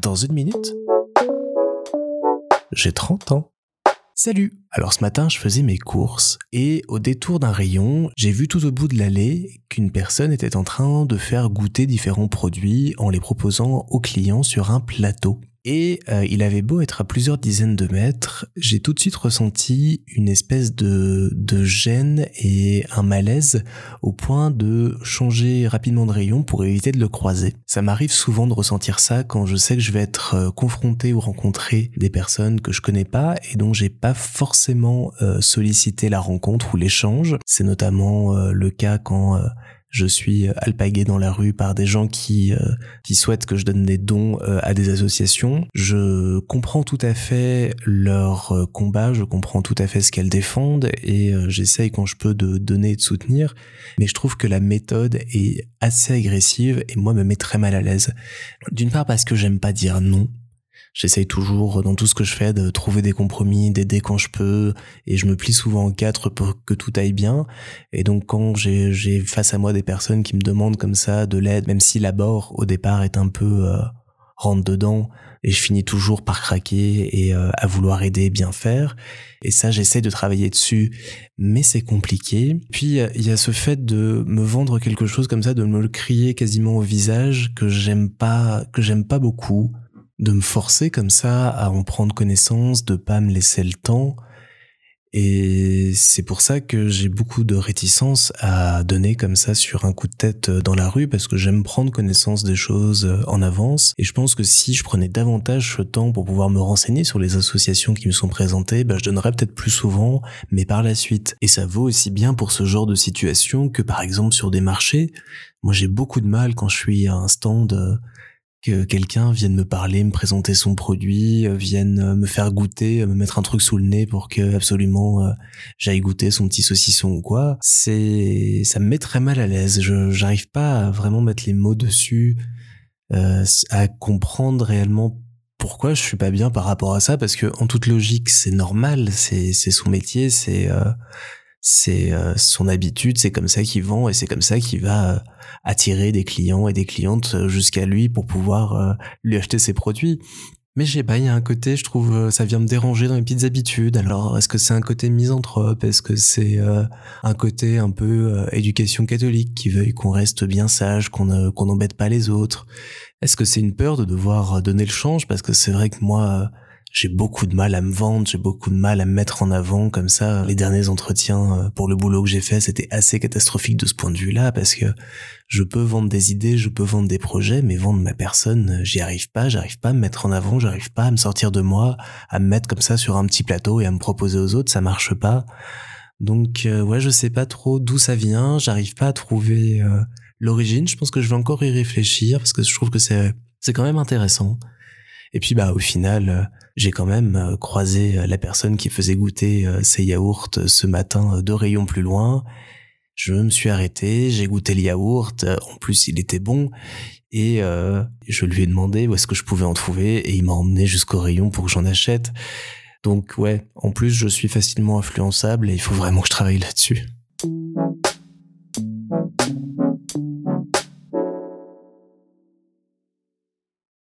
Dans une minute, j'ai 30 ans. Salut Alors ce matin, je faisais mes courses et au détour d'un rayon, j'ai vu tout au bout de l'allée qu'une personne était en train de faire goûter différents produits en les proposant aux clients sur un plateau. Et euh, il avait beau être à plusieurs dizaines de mètres, j'ai tout de suite ressenti une espèce de, de gêne et un malaise au point de changer rapidement de rayon pour éviter de le croiser. Ça m'arrive souvent de ressentir ça quand je sais que je vais être euh, confronté ou rencontrer des personnes que je connais pas et dont j'ai pas forcément euh, sollicité la rencontre ou l'échange. C'est notamment le cas quand je suis alpagué dans la rue par des gens qui euh, qui souhaitent que je donne des dons euh, à des associations. Je comprends tout à fait leur euh, combat, je comprends tout à fait ce qu'elles défendent et j'essaye quand je peux de donner et de soutenir, mais je trouve que la méthode est assez agressive et moi me met très mal à l'aise. D'une part parce que j'aime pas dire non, J'essaye toujours dans tout ce que je fais de trouver des compromis, d'aider quand je peux, et je me plie souvent en quatre pour que tout aille bien. Et donc quand j'ai face à moi des personnes qui me demandent comme ça de l'aide, même si l'abord au départ est un peu euh, rentre dedans, et je finis toujours par craquer et euh, à vouloir aider, bien faire. Et ça, j'essaie de travailler dessus, mais c'est compliqué. Puis il y a ce fait de me vendre quelque chose comme ça, de me le crier quasiment au visage que j'aime pas, que j'aime pas beaucoup de me forcer comme ça à en prendre connaissance, de pas me laisser le temps. Et c'est pour ça que j'ai beaucoup de réticence à donner comme ça sur un coup de tête dans la rue parce que j'aime prendre connaissance des choses en avance. Et je pense que si je prenais davantage ce temps pour pouvoir me renseigner sur les associations qui me sont présentées, bah, je donnerais peut-être plus souvent, mais par la suite. Et ça vaut aussi bien pour ce genre de situation que par exemple sur des marchés. Moi j'ai beaucoup de mal quand je suis à un stand que quelqu'un vienne me parler, me présenter son produit, euh, vienne euh, me faire goûter, euh, me mettre un truc sous le nez pour que absolument j'aille goûter son petit saucisson ou quoi, c'est ça me met très mal à l'aise. Je j'arrive pas à vraiment mettre les mots dessus, à comprendre réellement pourquoi je suis pas bien par rapport à ça parce que en toute logique c'est normal, c'est c'est son métier, c'est c'est euh, son habitude, c'est comme ça qu'il vend et c'est comme ça qu'il va euh, attirer des clients et des clientes euh, jusqu'à lui pour pouvoir lui acheter ses produits. Mais j'ai pas, il y a un côté, je trouve, ça vient me déranger dans les petites habitudes. Alors, est-ce que c'est un côté misanthrope? Est-ce que c'est un côté un peu éducation catholique qui veuille qu'on reste bien sage, qu'on qu'on n'embête pas les autres? Est-ce que c'est une peur de devoir donner le change? Parce que c'est vrai que moi, j'ai beaucoup de mal à me vendre, j'ai beaucoup de mal à me mettre en avant comme ça. Les derniers entretiens euh, pour le boulot que j'ai fait, c'était assez catastrophique de ce point de vue-là parce que je peux vendre des idées, je peux vendre des projets, mais vendre ma personne, euh, j'y arrive pas, j'arrive pas à me mettre en avant, j'arrive pas à me sortir de moi, à me mettre comme ça sur un petit plateau et à me proposer aux autres, ça marche pas. Donc euh, ouais, je sais pas trop d'où ça vient, j'arrive pas à trouver l'origine, je pense que je vais encore y réfléchir parce que je trouve que c'est c'est quand même intéressant. Et puis bah au final, euh, j'ai quand même euh, croisé euh, la personne qui faisait goûter ses yaourts ce matin deux rayons plus loin. Je me suis arrêté, j'ai goûté le yaourt, en plus il était bon, et je lui ai demandé où est-ce que je pouvais en trouver, et il m'a emmené jusqu'au rayon pour que j'en achète. Donc ouais, en plus je suis facilement influençable et il faut vraiment que je travaille là-dessus.